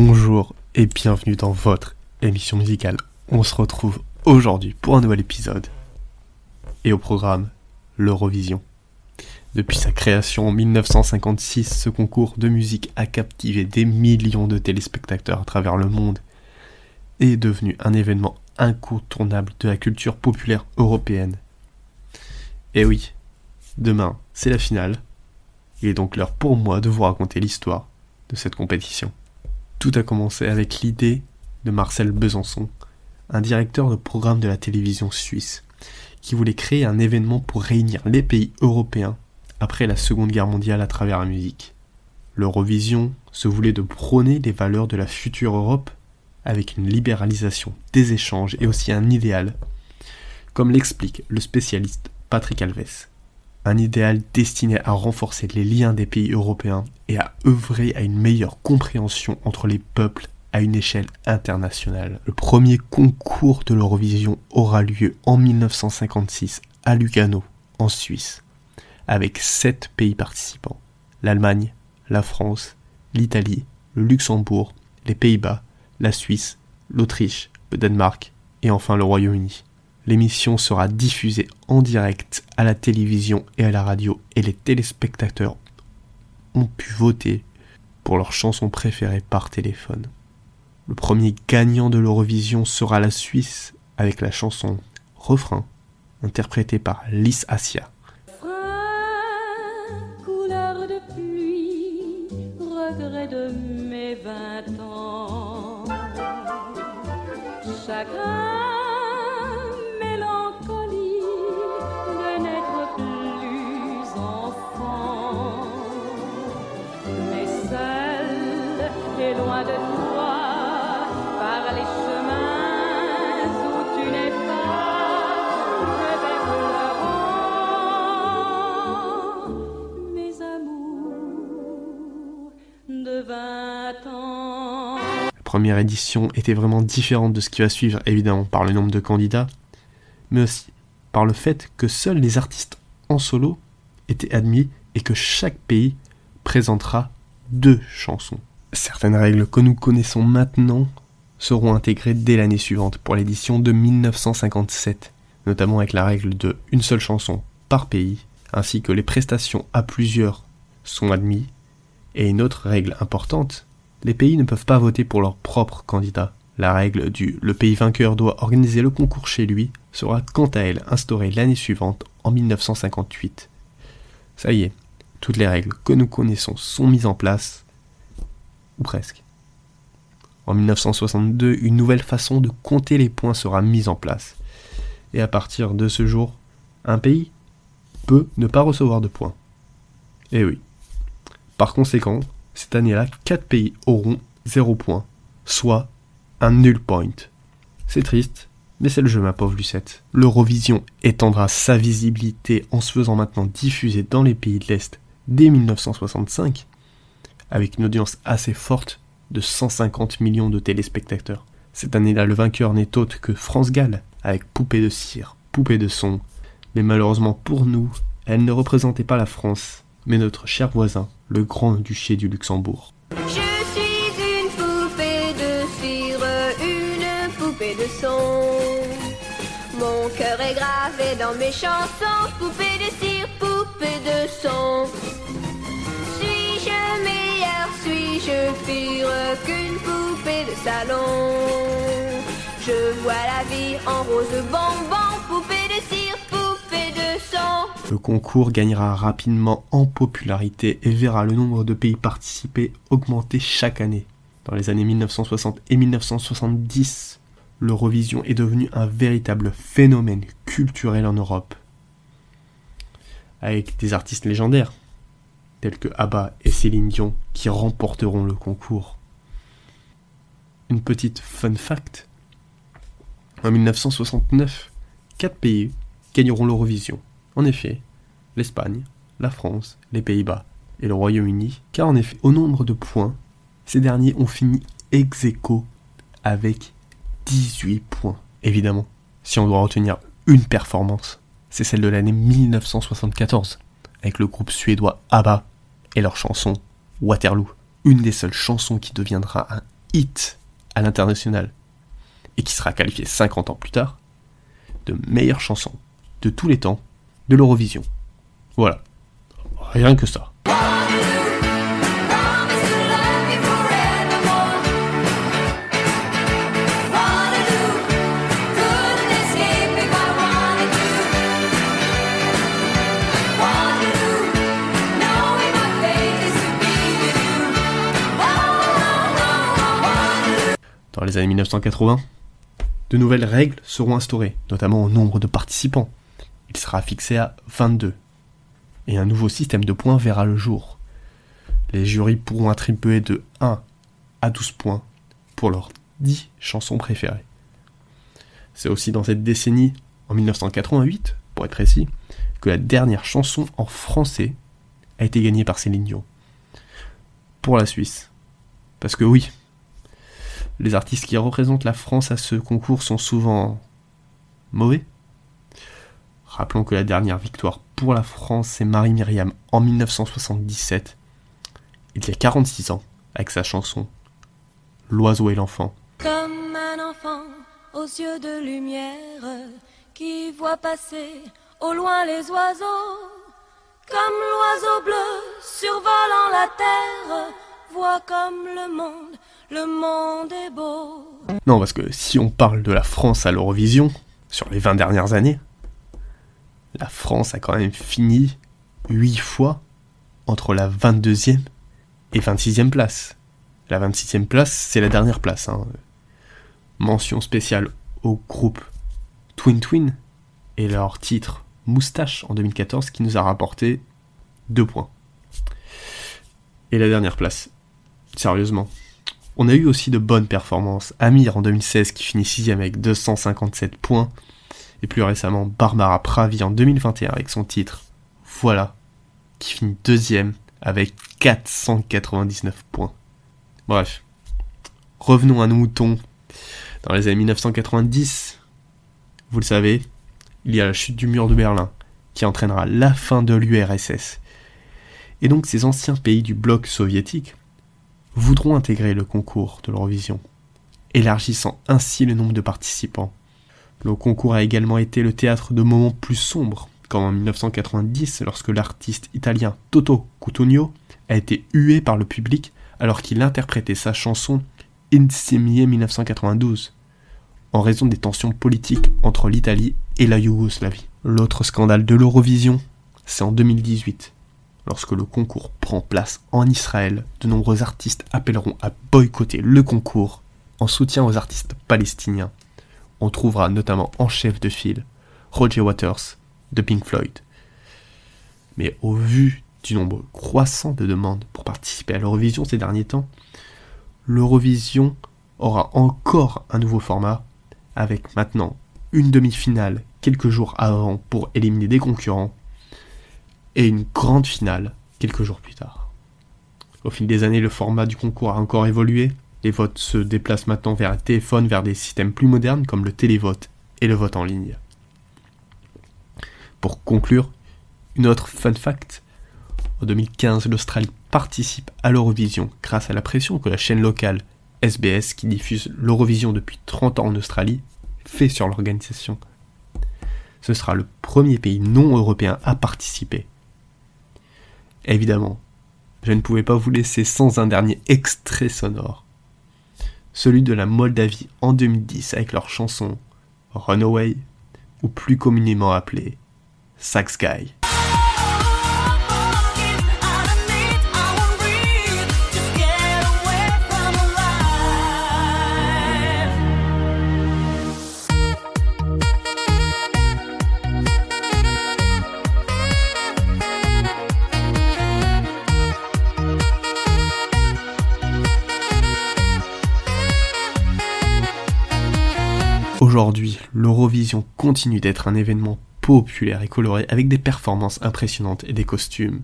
Bonjour et bienvenue dans votre émission musicale. On se retrouve aujourd'hui pour un nouvel épisode. Et au programme, l'Eurovision. Depuis sa création en 1956, ce concours de musique a captivé des millions de téléspectateurs à travers le monde et est devenu un événement incontournable de la culture populaire européenne. Et oui, demain, c'est la finale. Il est donc l'heure pour moi de vous raconter l'histoire de cette compétition. Tout a commencé avec l'idée de Marcel Besançon, un directeur de programme de la télévision suisse, qui voulait créer un événement pour réunir les pays européens après la Seconde Guerre mondiale à travers la musique. L'Eurovision se voulait de prôner les valeurs de la future Europe avec une libéralisation des échanges et aussi un idéal, comme l'explique le spécialiste Patrick Alves. Un idéal destiné à renforcer les liens des pays européens et à œuvrer à une meilleure compréhension entre les peuples à une échelle internationale. Le premier concours de l'Eurovision aura lieu en 1956 à Lugano, en Suisse, avec sept pays participants. L'Allemagne, la France, l'Italie, le Luxembourg, les Pays-Bas, la Suisse, l'Autriche, le Danemark et enfin le Royaume-Uni. L'émission sera diffusée en direct à la télévision et à la radio et les téléspectateurs ont pu voter pour leur chanson préférée par téléphone. Le premier gagnant de l'Eurovision sera la Suisse avec la chanson Refrain, interprétée par Lys Assia. Première édition était vraiment différente de ce qui va suivre, évidemment par le nombre de candidats, mais aussi par le fait que seuls les artistes en solo étaient admis et que chaque pays présentera deux chansons. Certaines règles que nous connaissons maintenant seront intégrées dès l'année suivante pour l'édition de 1957, notamment avec la règle de une seule chanson par pays, ainsi que les prestations à plusieurs sont admis, et une autre règle importante, les pays ne peuvent pas voter pour leur propre candidat. La règle du le pays vainqueur doit organiser le concours chez lui sera quant à elle instaurée l'année suivante en 1958. Ça y est, toutes les règles que nous connaissons sont mises en place, ou presque. En 1962, une nouvelle façon de compter les points sera mise en place. Et à partir de ce jour, un pays peut ne pas recevoir de points. Eh oui. Par conséquent, cette année-là, 4 pays auront 0 points, soit un nul point. C'est triste, mais c'est le jeu, ma pauvre Lucette. L'Eurovision étendra sa visibilité en se faisant maintenant diffuser dans les pays de l'Est dès 1965, avec une audience assez forte de 150 millions de téléspectateurs. Cette année-là, le vainqueur n'est autre que France Gall, avec Poupée de cire, Poupée de son. Mais malheureusement pour nous, elle ne représentait pas la France, mais notre cher voisin, le grand-duché du Luxembourg. Je suis une poupée de cire, une poupée de son. Mon cœur est gravé dans mes chansons, poupée de cire, poupée de son. Suis-je meilleure, suis-je pire qu'une poupée de salon? Je vois la vie en rose bonbon, Le concours gagnera rapidement en popularité et verra le nombre de pays participés augmenter chaque année. Dans les années 1960 et 1970, l'Eurovision est devenue un véritable phénomène culturel en Europe. Avec des artistes légendaires, tels que ABBA et Céline Dion, qui remporteront le concours. Une petite fun fact. En 1969, quatre pays gagneront l'Eurovision. En effet, l'Espagne, la France, les Pays-Bas et le Royaume-Uni, car en effet, au nombre de points, ces derniers ont fini ex aequo avec 18 points. Évidemment, si on doit retenir une performance, c'est celle de l'année 1974, avec le groupe suédois ABBA et leur chanson Waterloo, une des seules chansons qui deviendra un hit à l'international et qui sera qualifiée 50 ans plus tard de meilleure chanson de tous les temps de l'Eurovision. Voilà. Rien que ça. Dans les années 1980, de nouvelles règles seront instaurées, notamment au nombre de participants. Il sera fixé à 22. Et un nouveau système de points verra le jour. Les jurys pourront attribuer de 1 à 12 points pour leurs 10 chansons préférées. C'est aussi dans cette décennie, en 1988 pour être précis, que la dernière chanson en français a été gagnée par Céline Dion. Pour la Suisse. Parce que oui, les artistes qui représentent la France à ce concours sont souvent mauvais. Rappelons que la dernière victoire pour la France, c'est Marie-Myriam en 1977, il y a 46 ans, avec sa chanson L'oiseau et l'enfant. Comme un enfant aux yeux de lumière qui voit passer au loin les oiseaux. Comme l'oiseau bleu survolant la terre, voit comme le monde, le monde est beau. Non, parce que si on parle de la France à l'Eurovision, sur les 20 dernières années, la France a quand même fini 8 fois entre la 22e et 26e place. La 26e place, c'est la dernière place. hein. Mention spéciale au groupe Twin Twin et leur titre Moustache en 2014 qui nous a rapporté 2 points. Et la dernière place, sérieusement. On a eu aussi de bonnes performances. Amir en 2016 qui finit 6ème avec 257 points. Et plus récemment Barbara Pravi en 2021 avec son titre Voilà, qui finit deuxième avec 499 points. Bref, revenons à nos moutons. Dans les années 1990, vous le savez, il y a la chute du mur de Berlin, qui entraînera la fin de l'URSS. Et donc ces anciens pays du bloc soviétique voudront intégrer le concours de l'Eurovision, élargissant ainsi le nombre de participants. Le concours a également été le théâtre de moments plus sombres, comme en 1990 lorsque l'artiste italien Toto Cutugno a été hué par le public alors qu'il interprétait sa chanson Insieme 1992, en raison des tensions politiques entre l'Italie et la Yougoslavie. L'autre scandale de l'Eurovision, c'est en 2018. Lorsque le concours prend place en Israël, de nombreux artistes appelleront à boycotter le concours en soutien aux artistes palestiniens. On trouvera notamment en chef de file Roger Waters de Pink Floyd. Mais au vu du nombre croissant de demandes pour participer à l'Eurovision ces derniers temps, l'Eurovision aura encore un nouveau format, avec maintenant une demi-finale quelques jours avant pour éliminer des concurrents, et une grande finale quelques jours plus tard. Au fil des années, le format du concours a encore évolué, les votes se déplacent maintenant vers un téléphone, vers des systèmes plus modernes comme le télévote et le vote en ligne. Pour conclure, une autre fun fact, en 2015, l'Australie participe à l'Eurovision grâce à la pression que la chaîne locale SBS, qui diffuse l'Eurovision depuis 30 ans en Australie, fait sur l'organisation. Ce sera le premier pays non européen à participer. Évidemment, je ne pouvais pas vous laisser sans un dernier extrait sonore. Celui de la Moldavie en 2010 avec leur chanson Runaway, ou plus communément appelée Sax Guy. Aujourd'hui, l'Eurovision continue d'être un événement populaire et coloré avec des performances impressionnantes et des costumes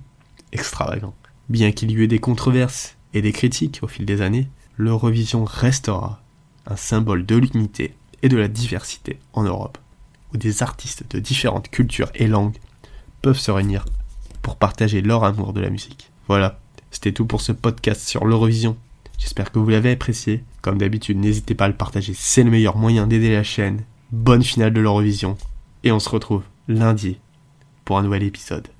extravagants. Bien qu'il y ait des controverses et des critiques au fil des années, l'Eurovision restera un symbole de l'unité et de la diversité en Europe, où des artistes de différentes cultures et langues peuvent se réunir pour partager leur amour de la musique. Voilà, c'était tout pour ce podcast sur l'Eurovision. J'espère que vous l'avez apprécié. Comme d'habitude, n'hésitez pas à le partager, c'est le meilleur moyen d'aider la chaîne. Bonne finale de l'Eurovision. Et on se retrouve lundi pour un nouvel épisode.